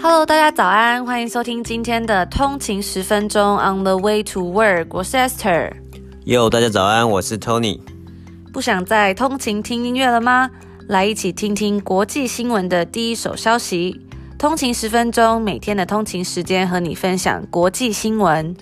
Hello，大家早安，欢迎收听今天的通勤十分钟 On the way to work，我是 Esther。Yo，大家早安，我是 Tony。不想再通勤听音乐了吗？来一起听听国际新闻的第一手消息。通勤十分钟，每天的通勤时间和你分享国际新闻。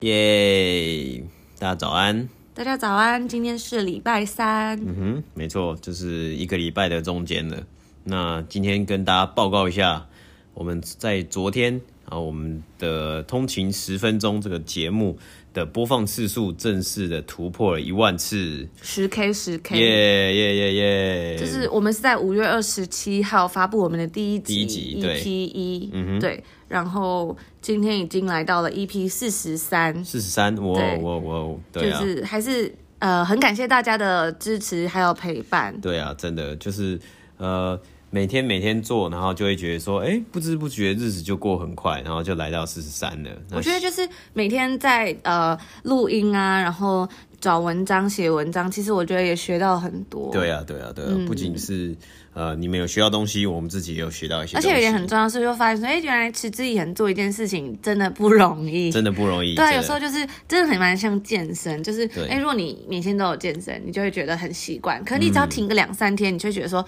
耶，大家早安。大家早安，今天是礼拜三。嗯哼，没错，就是一个礼拜的中间了。那今天跟大家报告一下，我们在昨天啊，我们的通勤十分钟这个节目的播放次数正式的突破了一万次，十 K 十 K，耶耶耶耶！就是我们是在五月二十七号发布我们的第一集，第一集对 EP 一，嗯哼，对。然后今天已经来到了 EP 四十三，四十三，我我我，对啊，就是还是呃很感谢大家的支持还有陪伴。对啊，真的就是呃每天每天做，然后就会觉得说，哎，不知不觉日子就过很快，然后就来到四十三了。我觉得就是每天在呃录音啊，然后找文章写文章，其实我觉得也学到很多。对啊，对啊，对啊，嗯、不仅是。呃，你们有学到东西，我们自己也有学到一些而且有一点很重要，是就发现说，哎、欸，原来持之以恒做一件事情真的不容易，真的不容易。对，有时候就是真的很蛮像健身，就是哎、欸，如果你每天都有健身，你就会觉得很习惯。可是你只要停个两三天，你就会觉得说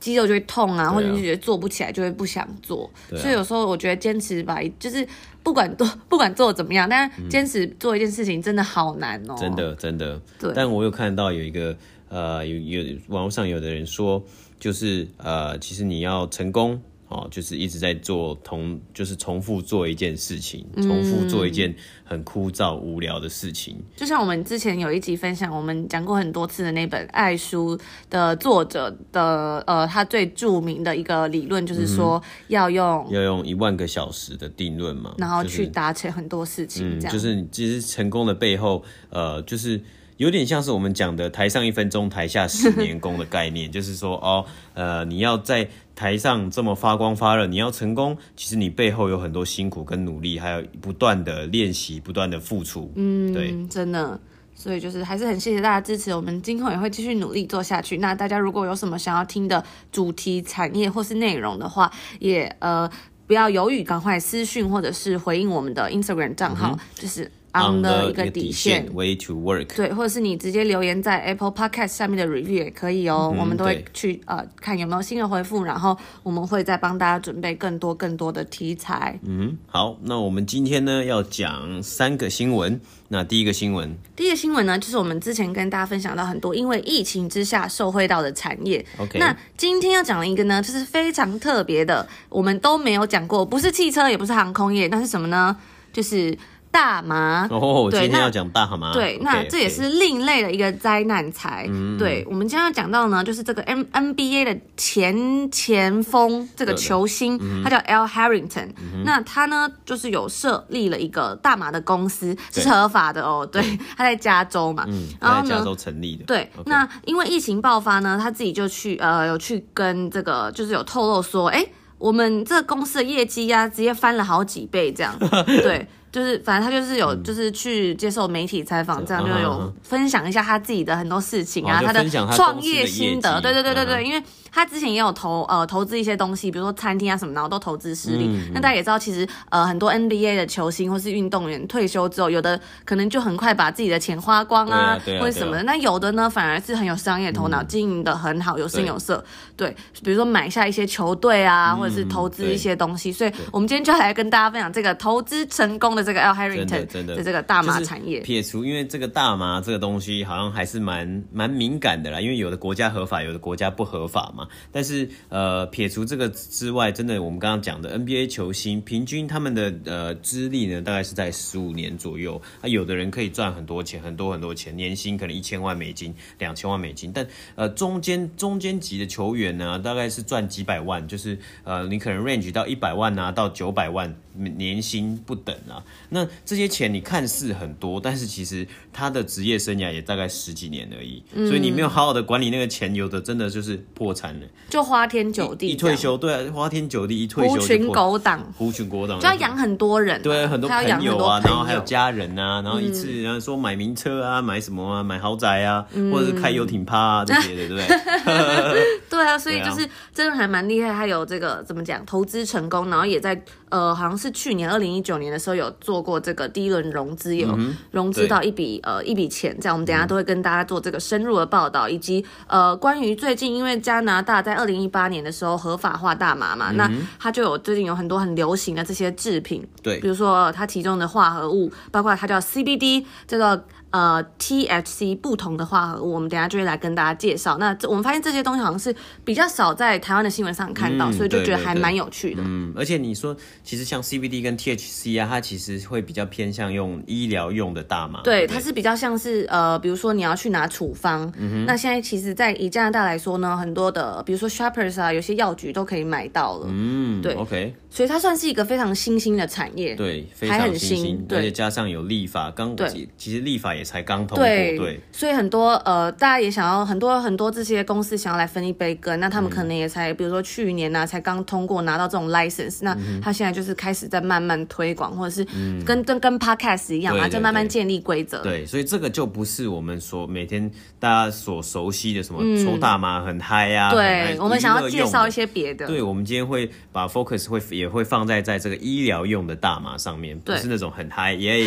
肌肉就会痛啊，或者你就觉得做不起来，就会不想做。啊、所以有时候我觉得坚持吧，就是不管做 不管做怎么样，但是坚持做一件事情真的好难哦、喔。真的真的。对。但我有看到有一个呃，有有网络上有的人说。就是呃，其实你要成功哦，就是一直在做同，就是重复做一件事情，重复做一件很枯燥无聊的事情。嗯，就像我们之前有一集分享，我们讲过很多次的那本《爱书》的作者的呃，他最著名的一个理论就是说要用、嗯、要用一万个小时的定论嘛，然后去达成很多事情。这样，就是你其实成功的背后，呃，就是。有点像是我们讲的“台上一分钟，台下十年功”的概念，就是说，哦，呃，你要在台上这么发光发热，你要成功，其实你背后有很多辛苦跟努力，还有不断的练习，不断的付出。嗯，对，真的，所以就是还是很谢谢大家支持，我们今后也会继续努力做下去。那大家如果有什么想要听的主题、产业或是内容的话，也呃不要犹豫，赶快私讯或者是回应我们的 Instagram 账号，嗯、就是。On 的一个底线，way to work，对，或者是你直接留言在 Apple Podcast 下面的 review 也可以哦，嗯、我们都会去呃看有没有新的回复，然后我们会再帮大家准备更多更多的题材。嗯，好，那我们今天呢要讲三个新闻，那第一个新闻，第一个新闻呢就是我们之前跟大家分享到很多因为疫情之下受惠到的产业。OK，那今天要讲的一个呢就是非常特别的，我们都没有讲过，不是汽车，也不是航空业，那是什么呢？就是。大麻哦，今天要讲大麻。对，那这也是另类的一个灾难财。嗯，对，我们今天要讲到呢，就是这个 N N B A 的前前锋这个球星，他叫 Al Harrington。那他呢，就是有设立了一个大麻的公司，是合法的哦。对，他在加州嘛，嗯，然后加州成立的。对，那因为疫情爆发呢，他自己就去呃，有去跟这个，就是有透露说，哎，我们这个公司的业绩呀，直接翻了好几倍这样。对。就是，反正他就是有，就是去接受媒体采访，这样就有分享一下他自己的很多事情啊，他的创业心得，对对对对对，因为。他之前也有投呃投资一些东西，比如说餐厅啊什么，然后都投资失利。那、嗯、大家也知道，其实呃很多 NBA 的球星或是运动员退休之后，有的可能就很快把自己的钱花光啊，啊啊或者什么的。那、有的呢，反而是很有商业头脑，经营的很好，有声有色。对，对，比如说买下一些球队啊，嗯、或者是投资一些东西。所以我们今天就来跟大家分享这个投资成功的这个 Al Harrington 的这个大麻产业。撇除，因为这个大麻这个东西好像还是蛮蛮敏感的啦，因为有的国家合法，有的国家不合法嘛。但是呃，撇除这个之外，真的我们刚刚讲的 NBA 球星，平均他们的呃资历呢，大概是在十五年左右。啊，有的人可以赚很多钱，很多很多钱，年薪可能一千万美金、两千万美金。但呃，中间中间级的球员呢，大概是赚几百万，就是呃，你可能 range 到一百万啊，到九百万年薪不等啊。那这些钱你看似很多，但是其实他的职业生涯也大概十几年而已，嗯、所以你没有好好的管理那个钱，有的真的就是破产了，就花天酒地。一，一退休，对啊，花天酒地一退休，狐群狗党，狐群狗党，就要养很多人，对，很多朋友啊，然后还有家人啊，然后一次然后说买名车啊，买什么啊，买豪宅啊，嗯、或者是开游艇趴啊这些的，对不对？对啊，所以就是真的还蛮厉害，他有这个怎么讲，投资成功，然后也在呃，好像是去年二零一九年的时候有做过这个第一轮融资，有融资到一笔呃一笔钱，这样我们等下都会跟大家做这个深入的报道，以及呃关于最近因为加拿大在二零一八年的时候合法化大麻嘛，那它就有最近有很多很流行的这些制品，对，比如说它其中的化合物，包括它叫 CBD，叫做。呃，THC 不同的化合物，我们等下就会来跟大家介绍。那我们发现这些东西好像是比较少在台湾的新闻上看到，嗯、所以就觉得还蛮有趣的。嗯，而且你说，其实像 CBD 跟 THC 啊，它其实会比较偏向用医疗用的大麻。对，它是比较像是呃，比如说你要去拿处方，那现在其实，在以加拿大来说呢，很多的，比如说 Shoppers 啊，有些药局都可以买到了。嗯，对，OK。所以它算是一个非常新兴的产业，对，非常新兴，还很新，对，而且加上有立法，刚对，其实立法也才刚通过，对，对，所以很多呃，大家也想要很多很多这些公司想要来分一杯羹，那他们可能也才，嗯、比如说去年呢，啊，才刚通过拿到这种 license，那他现在就是开始在慢慢推广，或者是跟跟，嗯、跟 podcast 一样啊，就慢慢建立规则。对，所以这个就不是我们所每天大家所熟悉的什么抽大麻很嗨呀，啊，对，我们想要介绍一些别的。对，我们今天会把 focus 会也会放在在这个医疗用的大麻上面，不是那种很嗨耶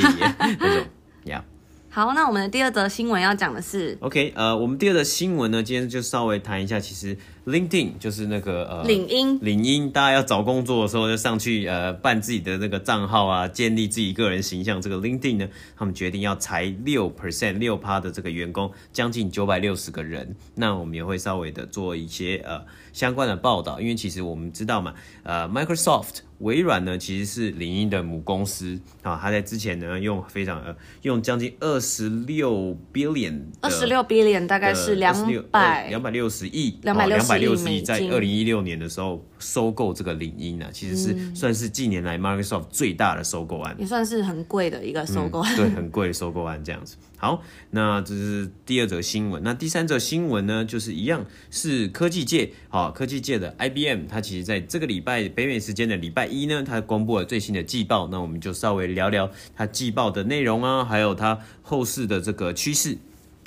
那种呀。好，那我们的第二则新闻要讲的是，OK，呃，我们第二则新闻呢，今天就稍微谈一下，其实 LinkedIn 就是那个呃，领英，领英，大家要找工作的时候就上去呃办自己的那个账号啊，建立自己个人形象。这个 LinkedIn 呢，他们决定要裁六 percent 六趴的这个员工，将近九百六十个人。那我们也会稍微的做一些呃相关的报道，因为其实我们知道嘛，呃，Microsoft。微软呢，其实是领英的母公司啊，他在之前呢用非常呃用将近二十六 billion，二十六 billion 大概是两百两百六十亿，两百六十亿在二零一六年的时候收购这个领英啊，其实是算是近年来 Microsoft 最大的收购案，也算是很贵的一个收购案，嗯，对，很贵的收购案这样子。好，那这是第二则新闻。那第三则新闻呢，就是一样是科技界，好，科技界的 IBM，它其实在这个礼拜北美时间的礼拜一呢，它公布了最新的季报。那我们就稍微聊聊它季报的内容啊，还有它后市的这个趋势。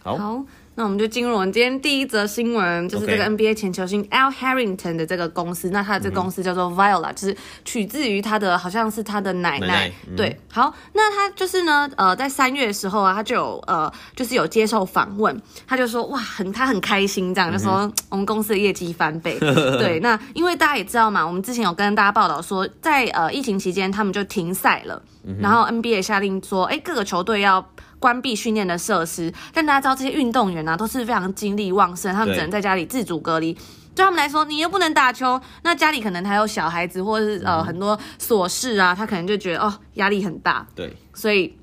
好。好那我们就进入我们今天第一则新闻，就是这个 NBA 前球星 Al Harrington 的这个公司。那他的这个公司叫做 Viola，就是取自于他的好像是他的奶奶。奶奶嗯、对，好，那他就是呢，呃，在三月的时候啊，他就有呃，就是有接受访问，他就说哇，很他很开心这样，就说我们公司的业绩翻倍。对，那因为大家也知道嘛，我们之前有跟大家报道说，在呃疫情期间他们就停赛了，然后 NBA 下令说，哎，各个球队要。关闭训练的设施，但大家知道这些运动员呢、啊、都是非常精力旺盛，他们只能在家里自主隔离。对对他们来说，你又不能打球，那家里可能还有小孩子，或者是呃很多琐事啊，他可能就觉得哦压力很大。对，所以。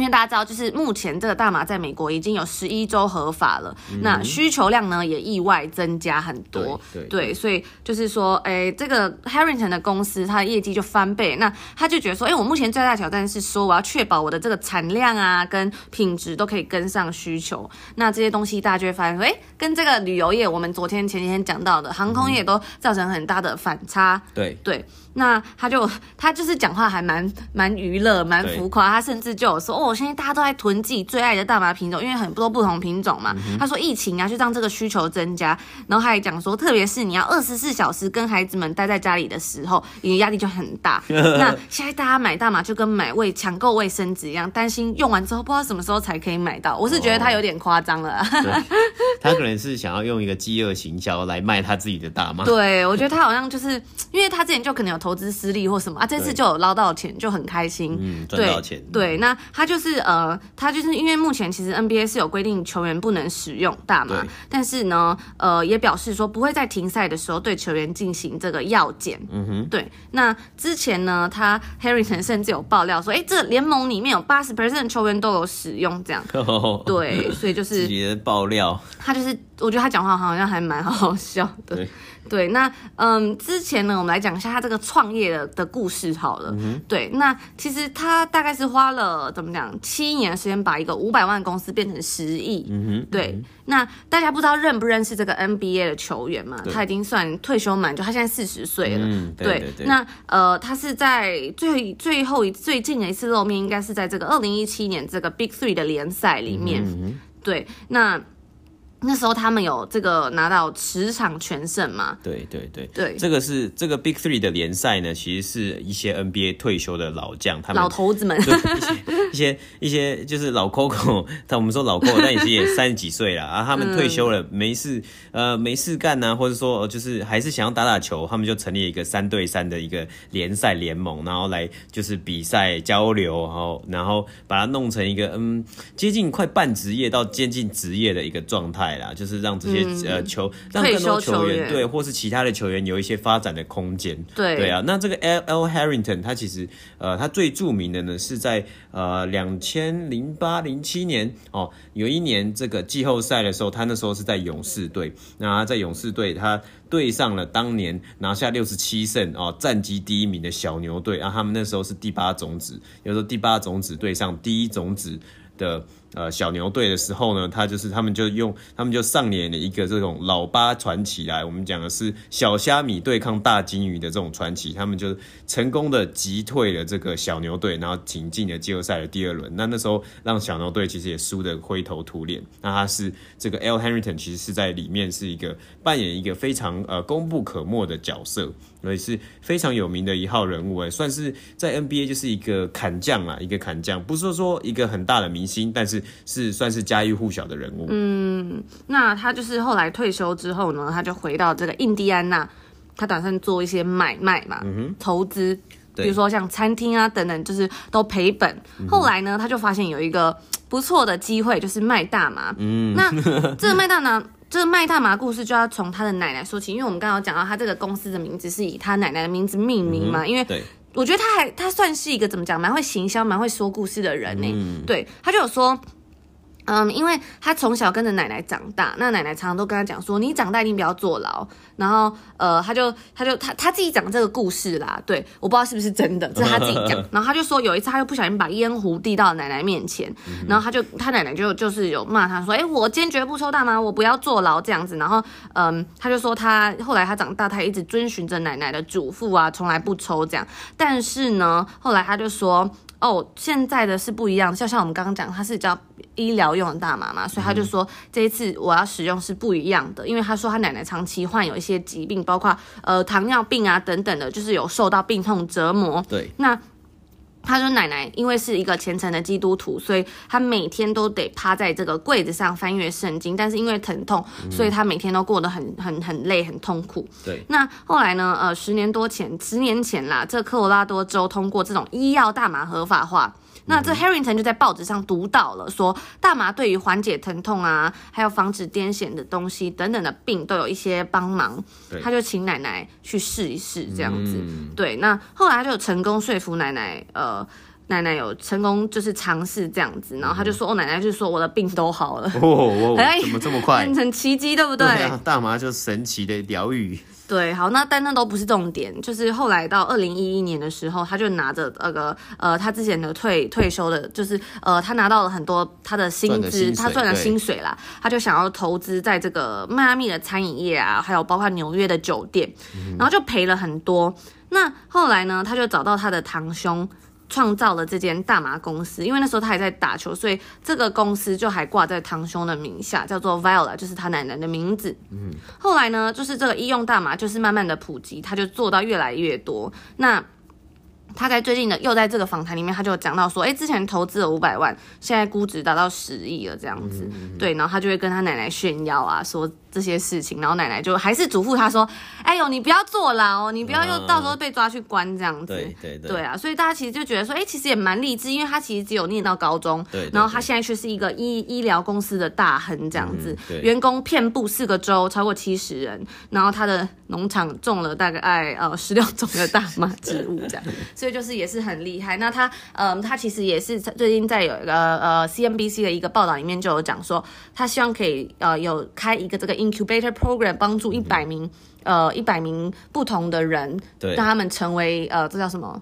因为大家知道，就是目前这个大麻在美国已经有十一周合法了，嗯、那需求量呢也意外增加很多。对，对，对，所以就是说，哎，这个 Harrington 的公司，它的业绩就翻倍。那他就觉得说，哎，我目前最大挑战是说，我要确保我的这个产量啊跟品质都可以跟上需求。那这些东西大家就会发现说，哎，跟这个旅游业，我们昨天前几天讲到的航空业都造成很大的反差。对对。那他就他就是讲话还蛮蛮娱乐蛮浮夸，他甚至就有说哦，现在大家都在囤自己最爱的大麻品种，因为很多不同品种嘛。嗯、他说疫情啊，就让这个需求增加，然后他还讲说，特别是你要二十四小时跟孩子们待在家里的时候，你的压力就很大。那现在大家买大麻就跟买卫抢购卫生纸一样，担心用完之后不知道什么时候才可以买到。我是觉得他有点夸张了。哦、他可能是想要用一个饥饿行销来卖他自己的大麻。对，我觉得他好像就是因为他之前就可能有。投资失利或什么啊？这次就有捞到钱，就很开心。嗯，赚到钱。对，那他就是呃，他就是因为目前其实 NBA 是有规定球员不能使用大麻，但是呢，呃，也表示说不会在停赛的时候对球员进行这个药检。嗯哼，对。那之前呢，他 Harrington 甚至有爆料说，哎，这联盟里面有八十 percent 球员都有使用这样。哦、对，所以就是直接爆料。他就是，我觉得他讲话好像还蛮好好笑的。对，对，那嗯，之前呢，我们来讲一下他这个创业的的故事好了。嗯、对，那其实他大概是花了怎么讲七年的时间，把一个五百万公司变成十亿。嗯哼。对，嗯、那大家不知道认不认识这个 NBA 的球员嘛？他已经算退休满，就他现在四十岁了。嗯，对对对。对那呃，他是在最最后一最近的一次露面，应该是在这个二零一七年这个 Big Three 的联赛里面。对，那。那时候他们有这个拿到十场全胜嘛？对对对对，这个是这个 Big Three 的联赛呢，其实是一些 NBA 退休的老将，他们老头子们，对 一些一些一些就是老 Coco，但我们说老 Coco，但已经也三十几岁了啊，他们退休了，没事呃没事干呢、啊，或者说就是还是想要打打球，他们就成立一个三对三的一个联赛联盟，然后来就是比赛交流，然后然后把它弄成一个嗯接近快半职业到接近职业的一个状态。就是让这些、嗯、呃球让更多球员，球对，或是其他的球员有一些发展的空间。对对啊，那这个 Al Harrington 他其实呃他最著名的呢是在呃两千零八零七年哦，有一年这个季后赛的时候，他那时候是在勇士队，那他在勇士队他对上了当年拿下六十七胜哦战绩第一名的小牛队啊，他们那时候是第八种子，有时候第八种子对上第一种子的。呃，小牛队的时候呢，他就是他们就用他们就上演了一个这种老八传奇来，我们讲的是小虾米对抗大鲸鱼的这种传奇，他们就成功的击退了这个小牛队，然后挺进了季后赛的第二轮。那那时候让小牛队其实也输得灰头土脸。那他是这个 L. Harrington，其实是在里面是一个扮演一个非常呃功不可没的角色，所以是非常有名的一号人物哎，算是在 NBA 就是一个砍将啦，一个砍将，不是说一个很大的明星，但是。是算是家喻户晓的人物。嗯，那他就是后来退休之后呢，他就回到这个印第安纳，他打算做一些买卖嘛，嗯、投资，比如说像餐厅啊等等，就是都赔本。嗯、后来呢，他就发现有一个不错的机会，就是卖大麻。嗯，那这个卖大麻，这个卖大麻故事就要从他的奶奶说起，因为我们刚刚讲到他这个公司的名字是以他奶奶的名字命名嘛，嗯、因为对。我觉得他还他算是一个怎么讲，蛮会行销、蛮会说故事的人呢。嗯、对，他就有说。嗯，因为他从小跟着奶奶长大，那奶奶常常都跟他讲说：“你长大一定不要坐牢。”然后，呃，他就他就他他自己讲这个故事啦。对，我不知道是不是真的，这是他自己讲。然后他就说，有一次他就不小心把烟壶递到奶奶面前，然后他就他奶奶就就是有骂他说：“哎，我坚决不抽大麻，我不要坐牢这样子。”然后，嗯，他就说他后来他长大，他一直遵循着奶奶的嘱咐啊，从来不抽这样。但是呢，后来他就说。哦，现在的是不一样，就像我们刚刚讲，它是叫医疗用的大麻嘛，所以他就说这一次我要使用是不一样的，因为他说他奶奶长期患有一些疾病，包括呃糖尿病啊等等的，就是有受到病痛折磨。对，那。他说：“奶奶因为是一个虔诚的基督徒，所以他每天都得趴在这个柜子上翻阅圣经。但是因为疼痛，所以他每天都过得很很很累，很痛苦。对。那后来呢？呃，十年多前，十年前啦，这科罗拉多州通过这种医药大麻合法化。”那这 Harrington 就在报纸上读到了，说大麻对于缓解疼痛啊，还有防止癫痫的东西等等的病都有一些帮忙。他就请奶奶去试一试这样子。嗯、对，那后来他就成功说服奶奶，呃，奶奶有成功就是尝试这样子，然后他就说，哦，奶奶就说我的病都好了。哦，哦 怎么这么快？变成奇迹，对不对？对啊，大麻就神奇的疗愈。对，好，那但那都不是重点，就是后来到二零一一年的时候，他就拿着那个呃，他之前的退退休的，就是呃，他拿到了很多他的薪资，他赚了薪水啦，他就想要投资在这个迈阿密的餐饮业啊，还有包括纽约的酒店，嗯、然后就赔了很多。那后来呢，他就找到他的堂兄。创造了这间大麻公司，因为那时候他还在打球，所以这个公司就还挂在堂兄的名下，叫做 Viola，就是他奶奶的名字。嗯，后来呢，就是这个医用大麻就是慢慢的普及，他就做到越来越多。那他在最近的又在这个访谈里面，他就讲到说，哎，之前投资了五百万，现在估值达到十亿了这样子。嗯、对，然后他就会跟他奶奶炫耀啊，说。这些事情，然后奶奶就还是嘱咐他说：“哎呦，你不要坐牢，你不要又到时候被抓去关这样子。”对对对，对啊，所以大家其实就觉得说，哎，其实也蛮励志，因为他其实只有念到高中，对，然后他现在却是一个医医疗公司的大亨这样子，员工遍布四个州，超过七十人，然后他的农场种了大概呃 十六种的大麻植物这样，所以就是也是很厉害。那他，嗯，他其实也是最近在有一个呃 CNBC 的一个报道里面就有讲说，他希望可以呃有开一个这个 incubator program，帮助一百名、嗯、呃一百名不同的人，对，让他们成为呃这叫什么？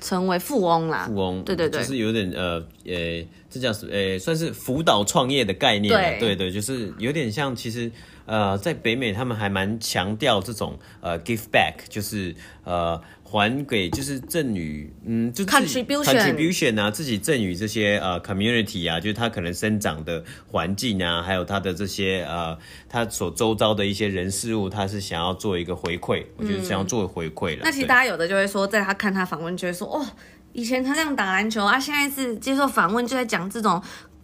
成为富翁啦，富翁，对对对，就是有点呃呃，这叫什么？呃，算是辅导创业的概念，对对对，就是有点像，其实呃，在北美他们还蛮强调这种呃 give back，就是呃。还给就是赠予，嗯，就 contribution contribution 啊，自己赠予这些呃 community 啊，就是他可能生长的环境啊，还有他的这些呃，他所周遭的一些人事物，他是想要做一个回馈，我觉得想要做回馈了。那其实大家有的就会说，在他看他访问，就会说，哦，以前他这样打篮球啊，现在是接受访问就在讲这种。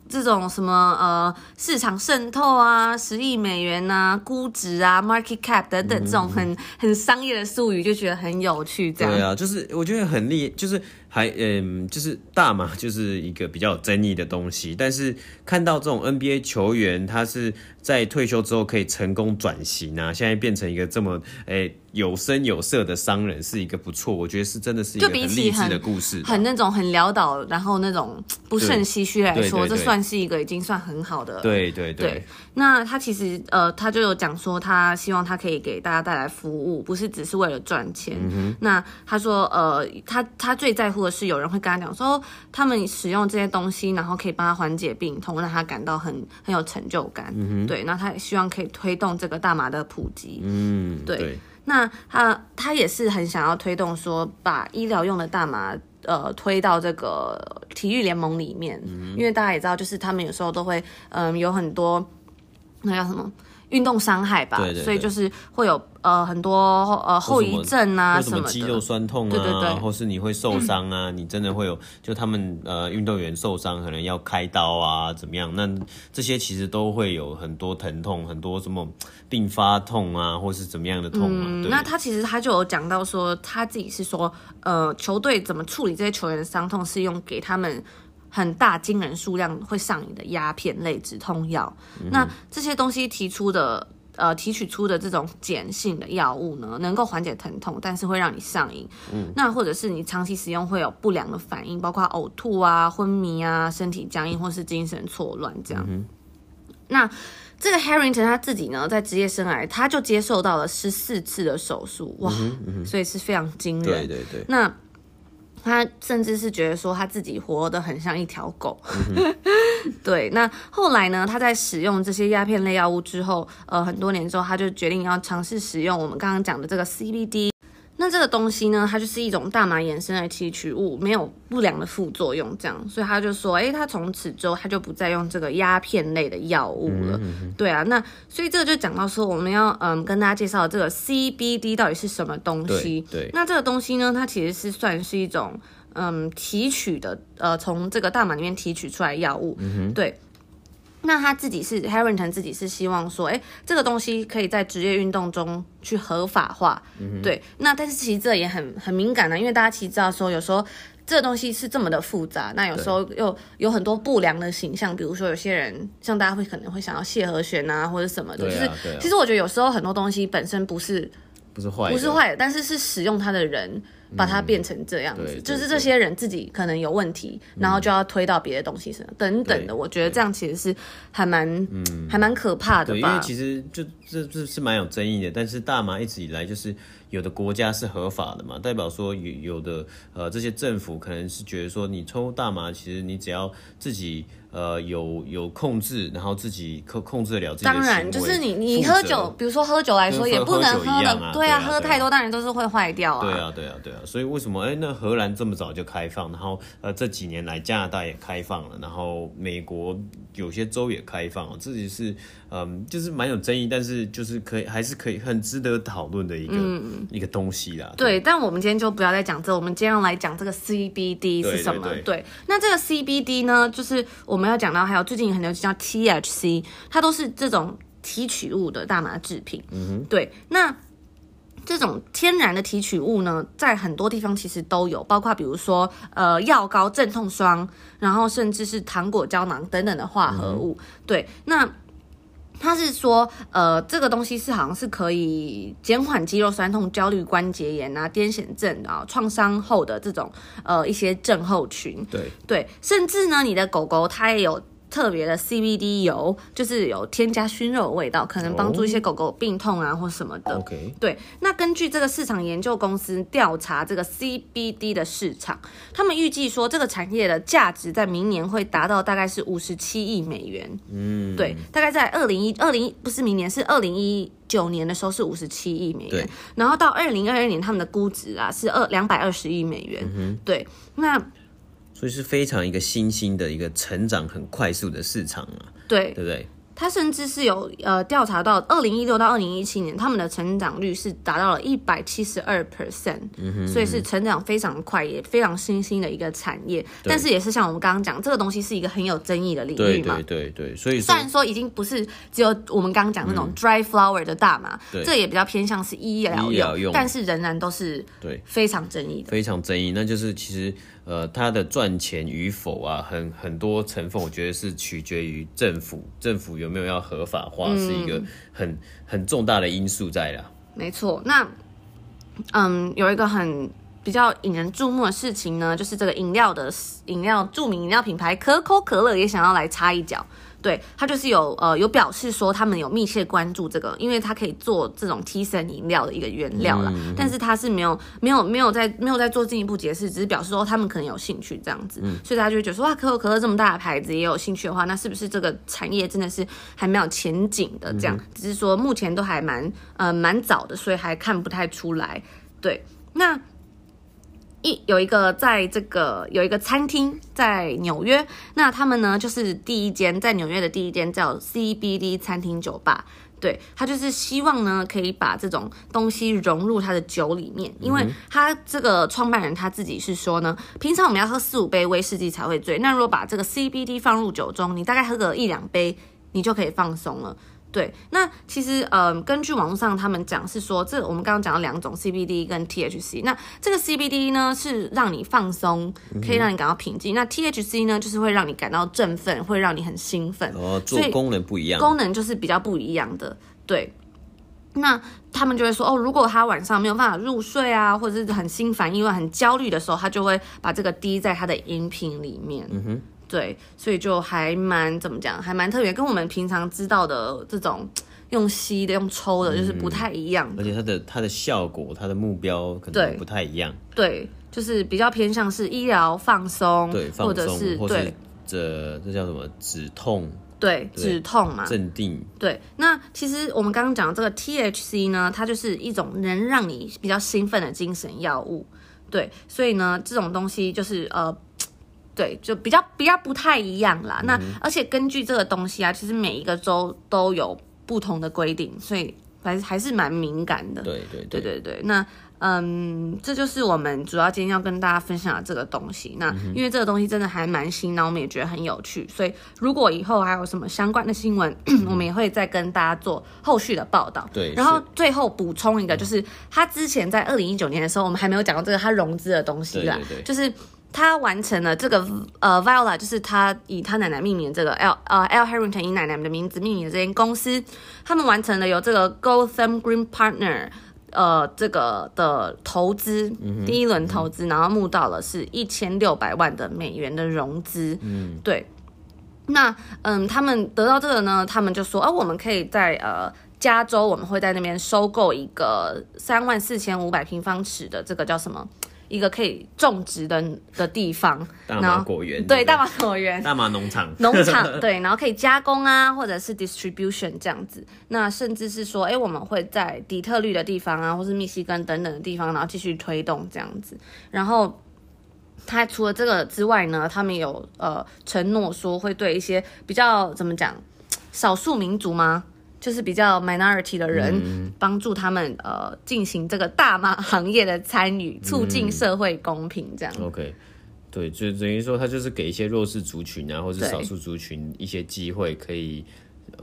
这种什么呃市场渗透啊，十亿美元啊，估值啊，market cap 等等这种很、嗯、很商业的术语，就觉得很有趣。这样对啊，就是我觉得很厉，就是还嗯，就是大嘛就是一个比较有争议的东西，但是看到这种 NBA 球员，他是在退休之后可以成功转型啊，现在变成一个这么诶。欸有声有色的商人是一个不错，我觉得是真的是一个很励志的故事，很那种很潦倒，然后那种不胜唏嘘来说，这算是一个已经算很好的。对对对，对。那他其实呃，他就有讲说，他希望他可以给大家带来服务，不是只是为了赚钱。嗯、那他说呃，他他最在乎的是有人会跟他讲说，他们使用这些东西，然后可以帮他缓解病痛，让他感到很很有成就感。嗯、对，那他也希望可以推动这个大麻的普及。嗯，对。对那他他也是很想要推动说，把医疗用的大麻呃推到这个体育联盟里面，因为大家也知道，就是他们有时候都会嗯、有很多那叫什么运动伤害吧，对对对，所以就是会有。呃，很多呃后遗症啊什么，什么肌肉酸痛啊，对对对，或是你会受伤啊，嗯，你真的会有，就他们呃运动员受伤可能要开刀啊，怎么样？那这些其实都会有很多疼痛，很多什么并发痛啊，或是怎么样的痛啊。嗯，那他其实他就有讲到说，他自己是说，呃，球队怎么处理这些球员的伤痛，是用给他们很大惊人数量会上瘾的鸦片类止痛药，嗯。那这些东西提出的。呃，提取出的这种碱性的药物呢，能够缓解疼痛，但是会让你上瘾。嗯，那或者是你长期使用会有不良的反应，包括呕吐啊、昏迷啊、身体僵硬或是精神错乱这样。嗯、那这个 Harrington 他自己呢，在职业生涯他就接受到了十四次的手术，哇、嗯嗯，所以是非常惊人。对对对。那他甚至是觉得说他自己活得很像一条狗。嗯、对，那后来呢？他在使用这些鸦片类药物之后，呃，很多年之后，他就决定要尝试使用我们刚刚讲的这个 CBD。那这个东西呢，它就是一种大麻衍生的提取物，没有不良的副作用，这样，所以他就说，诶，他从此之后他就不再用这个鸦片类的药物了。嗯、对啊，那所以这个就讲到说，我们要嗯跟大家介绍这个 CBD 到底是什么东西。对，对，那这个东西呢，它其实是算是一种嗯提取的，呃，从这个大麻里面提取出来的药物。嗯对。那他自己是 Harrington 自己是希望说，哎、欸，这个东西可以在职业运动中去合法化，嗯、对。那但是其实这也很很敏感的，因为大家其实知道说，有时候这个东西是这么的复杂，那有时候又有很多不良的形象，比如说有些人像大家会可能会想要谢和弦啊或者什么的，就是、其实我觉得有时候很多东西本身不是不是坏，不是坏的，但是是使用它的人。把它变成这样子，嗯，就是这些人自己可能有问题，然后就要推到别的东西上，嗯，等等的。我觉得这样其实是还蛮，嗯，还蛮可怕的吧。因为其实就这这是蛮有争议的，但是大麻一直以来就是。有的国家是合法的嘛，代表说有有的呃这些政府可能是觉得说你抽大麻，其实你只要自己呃有有控制，然后自己控控制得了自己。当然，就是你你喝酒，比如说喝酒来说，也不能喝的，对啊，喝太多当然都是会坏掉啊。对啊，对啊，对啊，所以为什么哎、欸、那荷兰这么早就开放，然后呃这几年来加拿大也开放了，然后美国有些州也开放哦，这也是嗯、呃、就是蛮有争议，但是就是可以还是可以很值得讨论的一个。嗯一个东西啦，对，但我们今天就不要再讲这，我们今天要来讲这个 CBD 是什么？对，对，对，对，那这个 CBD 呢，就是我们要讲到还有最近很流行叫 THC，它都是这种提取物的大麻制品。嗯哼，对，那这种天然的提取物呢，在很多地方其实都有，包括比如说呃药膏、镇痛霜，然后甚至是糖果胶囊等等的化合物。嗯、对，那。他是说，呃，这个东西是好像是可以减缓肌肉酸痛、焦虑、关节炎啊、癫痫症啊、创伤后的这种呃一些症候群。对对，甚至呢，你的狗狗它也有。特别的 CBD 油就是有添加熏肉的味道，可能帮助一些狗狗病痛啊或什么的。OK，对。那根据这个市场研究公司调查这个 CBD 的市场，他们预计说这个产业的价值在明年会达到大概是五十七亿美元。嗯，对，大概在二零一二零不是明年是二零一九年的时候是五十七亿美元，然后到二零二二年他们的估值啊是二两百二十亿美元。嗯，对。那所以是非常一个新兴的一个成长很快速的市场啊，对，对不对？他甚至是有呃调查到，二零一六到二零一七年，他们的成长率是达到了一百七十二 percent，所以是成长非常快，也非常新兴的一一个产业。但是也是像我们刚刚讲，这个东西是一个很有争议的领域嘛，对对对对。所以虽然说已经不是只有我们刚刚讲那种 dry flower 的大麻，对，这也比较偏向是医疗用，用，但是仍然都是对非常争议的，非常争议。那就是其实。呃，它的赚钱与否啊，很很多成分，我觉得是取决于政府，政府有没有要合法化，嗯、是一个很很重大的因素在啦。没错，那嗯，有一个很比较引人注目的事情呢，就是这个饮料的饮料著名饮料品牌可口可乐也想要来插一脚。对，他就是有呃有表示说他们有密切关注这个，因为它可以做这种 T 神饮料的一个原料啦。嗯、但是他是没有没有没有在没有在做进一步解释，只是表示说他们可能有兴趣这样子。嗯、所以他就会觉得说哇，可口可乐这么大的牌子也有兴趣的话，那是不是这个产业真的是还蛮有前景的？这样、嗯、只是说目前都还蛮呃蛮早的，所以还看不太出来。对，那。一有一个在这个有一个餐厅在纽约，那他们呢就是第一间在纽约的第一间叫 CBD 餐厅酒吧，对，他就是希望呢可以把这种东西融入他的酒里面，因为他这个创办人他自己是说呢，平常我们要喝四五杯威士忌才会醉，那如果把这个 CBD 放入酒中，你大概喝个一两杯，你就可以放松了。对，那其实呃，根据网络上他们讲是说，这我们刚刚讲了两种 CBD 跟 THC，那这个 CBD 呢是让你放松，可以让你感到平静，嗯、那 THC 呢就是会让你感到振奋，会让你很兴奋。哦，做功能不一样，功能就是比较不一样的。对，那他们就会说，哦，如果他晚上没有办法入睡啊，或者是很心烦意乱、很焦虑的时候，他就会把这个滴在他的饮品里面。嗯哼。对，所以就还蛮怎么讲，还蛮特别，跟我们平常知道的这种用吸的、用抽的，就是不太一样、嗯。而且它的它的效果、它的目标可能不太一样。对，对就是比较偏向是医疗放松，对，或者是或对这这叫什么止痛？对，对止痛嘛，镇定。对，那其实我们刚刚讲的这个 THC 呢，它就是一种能让你比较兴奋的精神药物。对，所以呢，这种东西就是呃。对，就比较比较不太一样啦。嗯、那而且根据这个东西啊，其实每一个州都有不同的规定，所以还还是蛮敏感的。对对对对对。那嗯，这就是我们主要今天要跟大家分享的这个东西。那、嗯、因为这个东西真的还蛮新，那我们也觉得很有趣，所以如果以后还有什么相关的新闻，嗯、我们也会再跟大家做后续的报道。对。然后最后补充一个，就是他之前在二零一九年的时候，我们还没有讲到这个他融资的东西啦，对对对就是。他完成了这个呃，Viola 就是他以他奶奶命名这个 L 呃 L Harrington 以奶奶的名字命名的这间公司，他们完成了由这个 Gotham Green Partner 呃这个的投资，嗯、第一轮投资，嗯，然后募到了是一千六百万的美元的融资，嗯，对，那嗯他们得到这个呢，他们就说，哦，我们可以在呃加州，我们会在那边收购一个三万四千五百平方尺的这个叫什么？一个可以种植的的地方，大麻果园，对，大麻果园，大麻农场，农场，对，然后可以加工啊，或者是 distribution 这样子，那甚至是说，哎，我们会在底特律的地方啊，或是密西根等等的地方，然后继续推动这样子。然后，他除了这个之外呢，他们有呃承诺说会对一些比较怎么讲少数民族吗？就是比较 minority 的人，帮助他们呃进行这个大麻行业的参与，促进社会公平这样。嗯、OK，对，就等于说他就是给一些弱势族群啊，或者少数族群一些机会可以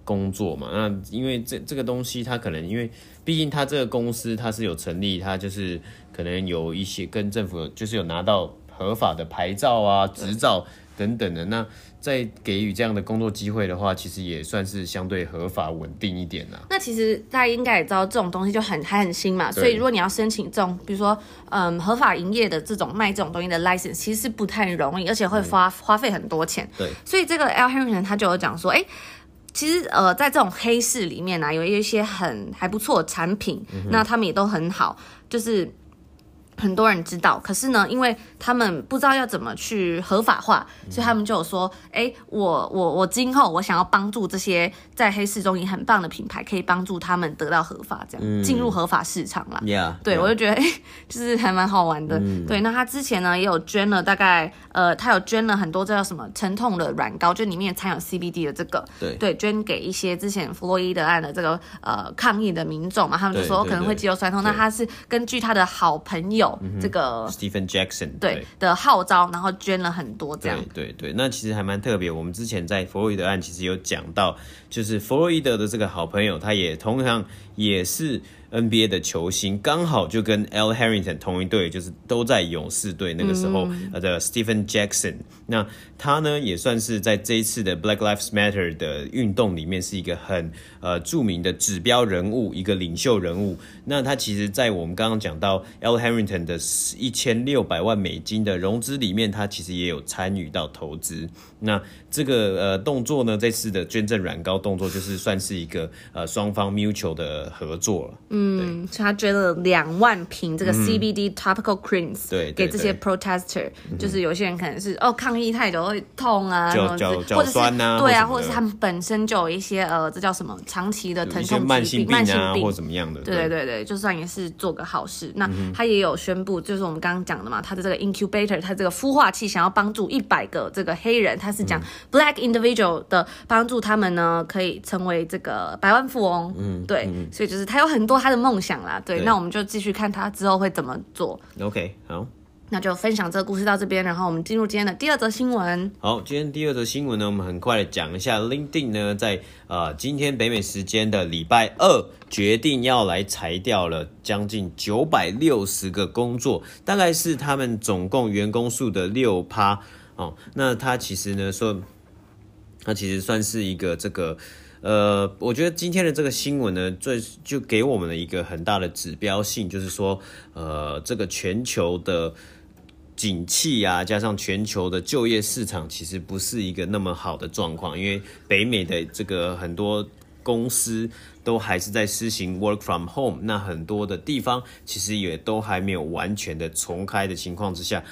工作嘛。那因为这这个东西，他可能因为毕竟他这个公司他是有成立，他就是可能有一些跟政府就是有拿到合法的牌照啊执照。等等的。那在给予这样的工作机会的话，其实也算是相对合法稳定一点啦。那其实大家应该也知道，这种东西就很还 很新嘛，所以如果你要申请这种，比如说嗯合法营业的这种卖这种东西的 license，其实是不太容易，而且会花、嗯、花费很多钱。对，所以这个 L Harrington 他就有讲说，哎、欸。其实呃，在这种黑市里面呢、啊，有一些很还不错的产品，嗯、那他们也都很好，就是。很多人知道，可是呢，因为他们不知道要怎么去合法化，所以他们就有说：“哎，我我我今后我想要帮助这些在黑市中也很棒的品牌，可以帮助他们得到合法，这样、嗯、进入合法市场啦。” Yeah, 对.我就觉得哎，就是还蛮好玩的。嗯、对，那他之前呢也有捐了大概呃，他有捐了很多这叫什么疼痛的软膏，就里面掺有 CBD 的这个，对对，捐给一些之前弗洛伊德案的这个呃抗议的民众嘛，他们就说可能会肌肉酸痛，那他是根据他的好朋友。这个 Stephen Jackson 对，对的号召，然后捐了很多这样。对对对，那其实还蛮特别。我们之前在弗洛伊德案其实有讲到，就是弗洛伊德的这个好朋友，他也同样也是。NBA 的球星刚好就跟 L Harrington 同一队，就是都在勇士队那个时候的 Stephen Jackson。那他呢也算是在这一次的 Black Lives Matter 的运动里面是一个很呃著名的指标人物，一个领袖人物。那他其实，在我们刚刚讲到 L Harrington 的一千六百万美金的融资里面，他其实也有参与到投资。那这个呃动作呢，这次的捐赠软膏动作就是算是一个呃双方 mutual 的合作了。嗯，所以他捐了两万瓶这个 CBD topical creams，对，给这些 protester，就是有些人可能是哦抗议太久会痛啊，脚脚脚酸啊，对啊，或者是他们本身就有一些呃，这叫什么长期的疼痛疾病、慢性病啊，或怎么样的。对。对对对，就算也是做个好事。那他也有宣布，就是我们刚刚讲的嘛，他的这个 incubator，他这个孵化器想要帮助一百个这个黑人，他是讲 black individual 的帮助他们呢，可以成为这个百万富翁。嗯，对，所以就是他有很多他的梦想啦。对，那我们就继续看他之后会怎么做。OK，好，那就分享这个故事到这边，然后我们进入今天的第二则新闻。好，今天第二则新闻呢，我们很快的讲一下，LinkedIn 呢在呃今天北美时间的礼拜二决定要来裁掉了将近九百六十个工作，大概是他们总共员工数的六趴哦。那他其实呢说，他其实算是一个这个。呃，我觉得今天的这个新闻呢，最就给我们了一个很大的指标性，就是说，呃，这个全球的景气啊，加上全球的就业市场，其实不是一个那么好的状况，因为北美的这个很多公司都还是在实行 work from home，那很多的地方其实也都还没有完全的重开的情况之下。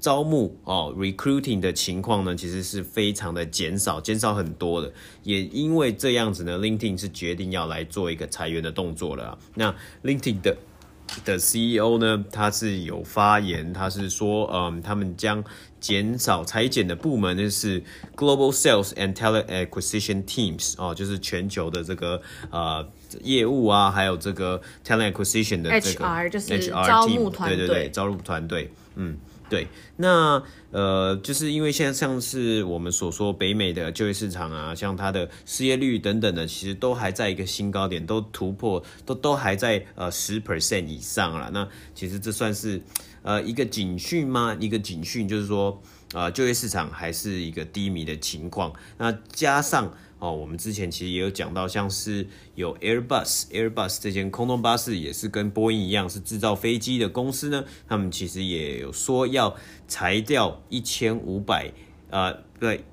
招募哦，recruiting 的情况呢，其实是非常的减少，减少很多的。也因为这样子呢，LinkedIn 是决定要来做一个裁员的动作了啊。那 LinkedIn 的的 CEO 呢，他是有发言，他是说，嗯，他们将减少裁减的部门就是 Global Sales and Talent Acquisition Teams 哦，就是全球的这个呃业务啊，还有这个 Talent Acquisition 的这个 HR 就是招募团队，对对对，招募团队，嗯。对，那呃，就是因为现在像是我们所说北美的就业市场啊，像它的失业率等等的，其实都还在一个新高点，都突破，都都还在呃十 percent 以上了。那其实这算是呃一个警讯吗？一个警讯就是说，呃，就业市场还是一个低迷的情况。那加上。哦，我们之前其实也有讲到，像是有 Airbus，Airbus 这间空中巴士也是跟波音一样是制造飞机的公司呢，他们其实也有说要裁掉一千五百，呃，对。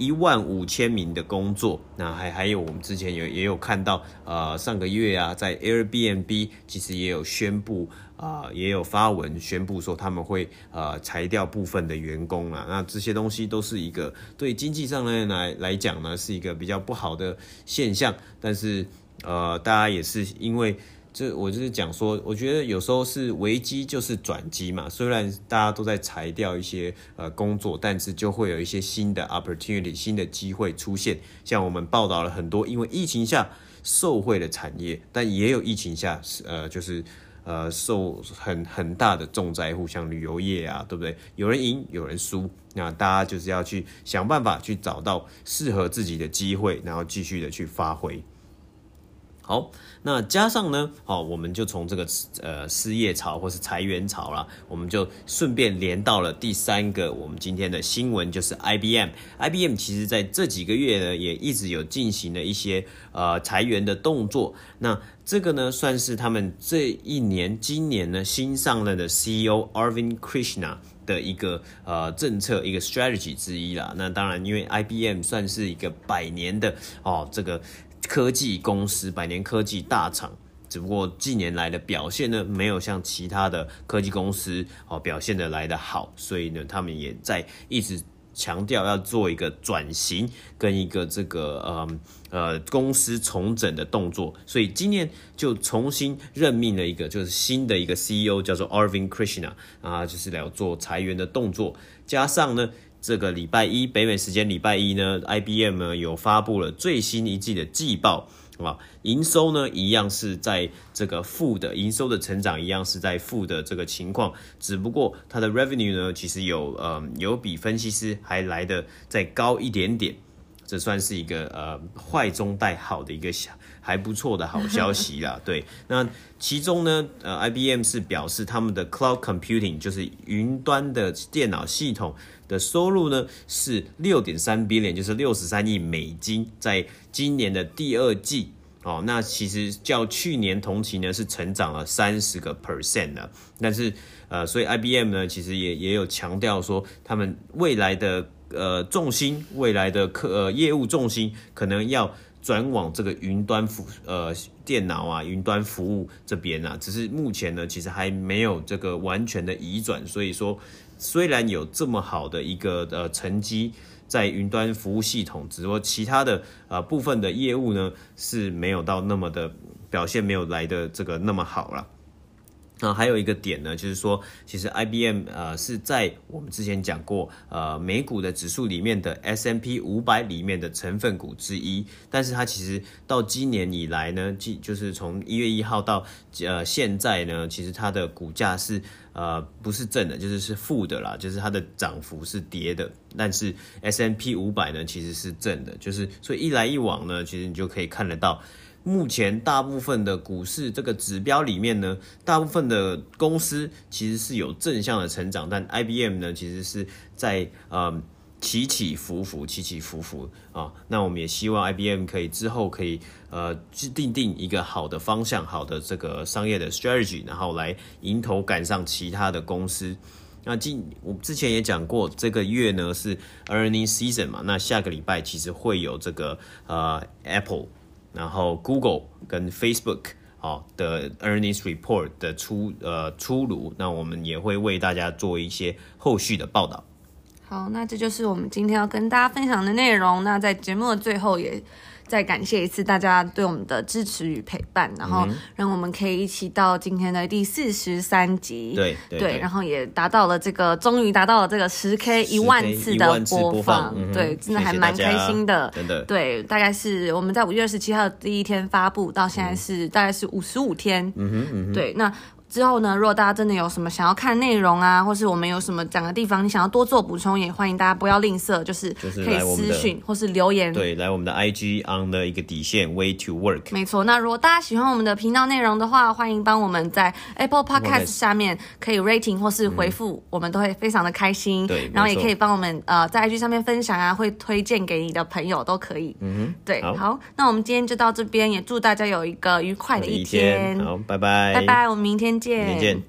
一万五千名的工作，那还还有我们之前有也有看到，呃，上个月啊，在 Airbnb 其实也有宣布，啊、也有发文宣布说他们会呃裁掉部分的员工啊，那这些东西都是一个对经济上呢来来讲呢是一个比较不好的现象，但是呃，大家也是因为。这我就是讲说，我觉得有时候是危机就是转机嘛。虽然大家都在裁掉一些呃工作，但是就会有一些新的 opportunity、新的机会出现。像我们报道了很多因为疫情下受惠的产业，但也有疫情下呃就是呃受很很大的重灾户，像旅游业啊，对不对？有人赢，有人输，那大家就是要去想办法去找到适合自己的机会，然后继续的去发挥。好，那加上呢，好，我们就从这个呃失业潮或是裁员潮啦，我们就顺便连到了第三个我们今天的新闻，就是 IBM。IBM 其实在这几个月呢，也一直有进行了一些呃裁员的动作。那这个呢，算是他们这一年今年呢新上任的 CEO Arvin Krishna 的一个呃政策一个 strategy 之一啦。那当然，因为 IBM 算是一个百年的哦这个。科技公司，百年科技大厂，只不过近年来的表现呢，没有像其他的科技公司哦表现的来的好，所以呢，他们也在一直强调要做一个转型跟一个这个呃呃公司重整的动作，所以今年就重新任命了一个就是新的一个 CEO，叫做 Arvind Krishna 啊，就是来做裁员的动作，加上呢。这个礼拜一，北美时间礼拜一呢，IBM 呢有发布了最新一季的季报，啊，营收呢一样是在这个负的，营收的成长一样是在负的这个情况，只不过它的 revenue 呢其实有呃有比分析师还来的再高一点点，这算是一个呃坏中带好的一个小还不错的好消息啦。对，那其中呢，呃，IBM 是表示他们的 cloud computing 就是云端的电脑系统。的收入呢是六点三 billion，就是六十三亿美金，在今年的第二季哦，那其实较去年同期呢是成长了三十个 percent 的，但是呃，所以 IBM 呢其实也也有强调说，他们未来的呃重心，未来的客呃业务重心可能要转往这个云端服呃电脑啊云端服务这边啊，只是目前呢其实还没有这个完全的移转，所以说。虽然有这么好的一个呃成绩在云端服务系统，只不过其他的呃部分的业务呢是没有到那么的表现，没有来的这个那么好了。那还有一个点呢，就是说，其实 IBM 呃是在我们之前讲过，呃美股的指数里面的 S M P 五百里面的成分股之一，但是它其实到今年以来呢，即就是从一月一号到呃现在呢，其实它的股价是呃不是正的，就是是负的啦，就是它的涨幅是跌的，但是 S M P 五百呢其实是正的，就是所以一来一往呢，其实你就可以看得到。目前大部分的股市这个指标里面呢，大部分的公司其实是有正向的成长，但 IBM 呢其实是在呃起起伏伏，起起伏伏啊。那我们也希望 IBM 可以之后可以呃制定定一个好的方向，好的这个商业的 strategy，然后来迎头赶上其他的公司。那今我之前也讲过，这个月呢是 earning season 嘛，那下个礼拜其实会有这个呃 Apple。然后 Google 跟 Facebook 好的 earnings report 的出呃出炉，那我们也会为大家做一些后续的报道。好，那这就是我们今天要跟大家分享的内容。那在节目的最后也。再感谢一次大家对我们的支持与陪伴，然后让我们可以一起到今天的第四十三集，对对，对，然后也达到了这个，终于达到了这个十 K 一万次的播放，对，真的还蛮开心的，真的，对，大概是我们在五月二十七号第一天发布到现在是大概是五十五天，嗯哼，对，那。之后呢，如果大家真的有什么想要看内容啊，或是我们有什么讲的地方，你想要多做补充，也欢迎大家不要吝啬，就是可以私讯或是留言。对，来我们的 IG on 的一个底线 Way to Work。没错，那如果大家喜欢我们的频道内容的话，欢迎帮我们在 Apple Podcast 下面可以 rating 或是回复，嗯，我们都会非常的开心。对，然后也可以帮我们呃在 IG 上面分享啊，会推荐给你的朋友都可以。嗯哼，对，好，好，那我们今天就到这边，也祝大家有一个愉快的一天。一天好，拜拜，拜拜，我们明天。见。再见。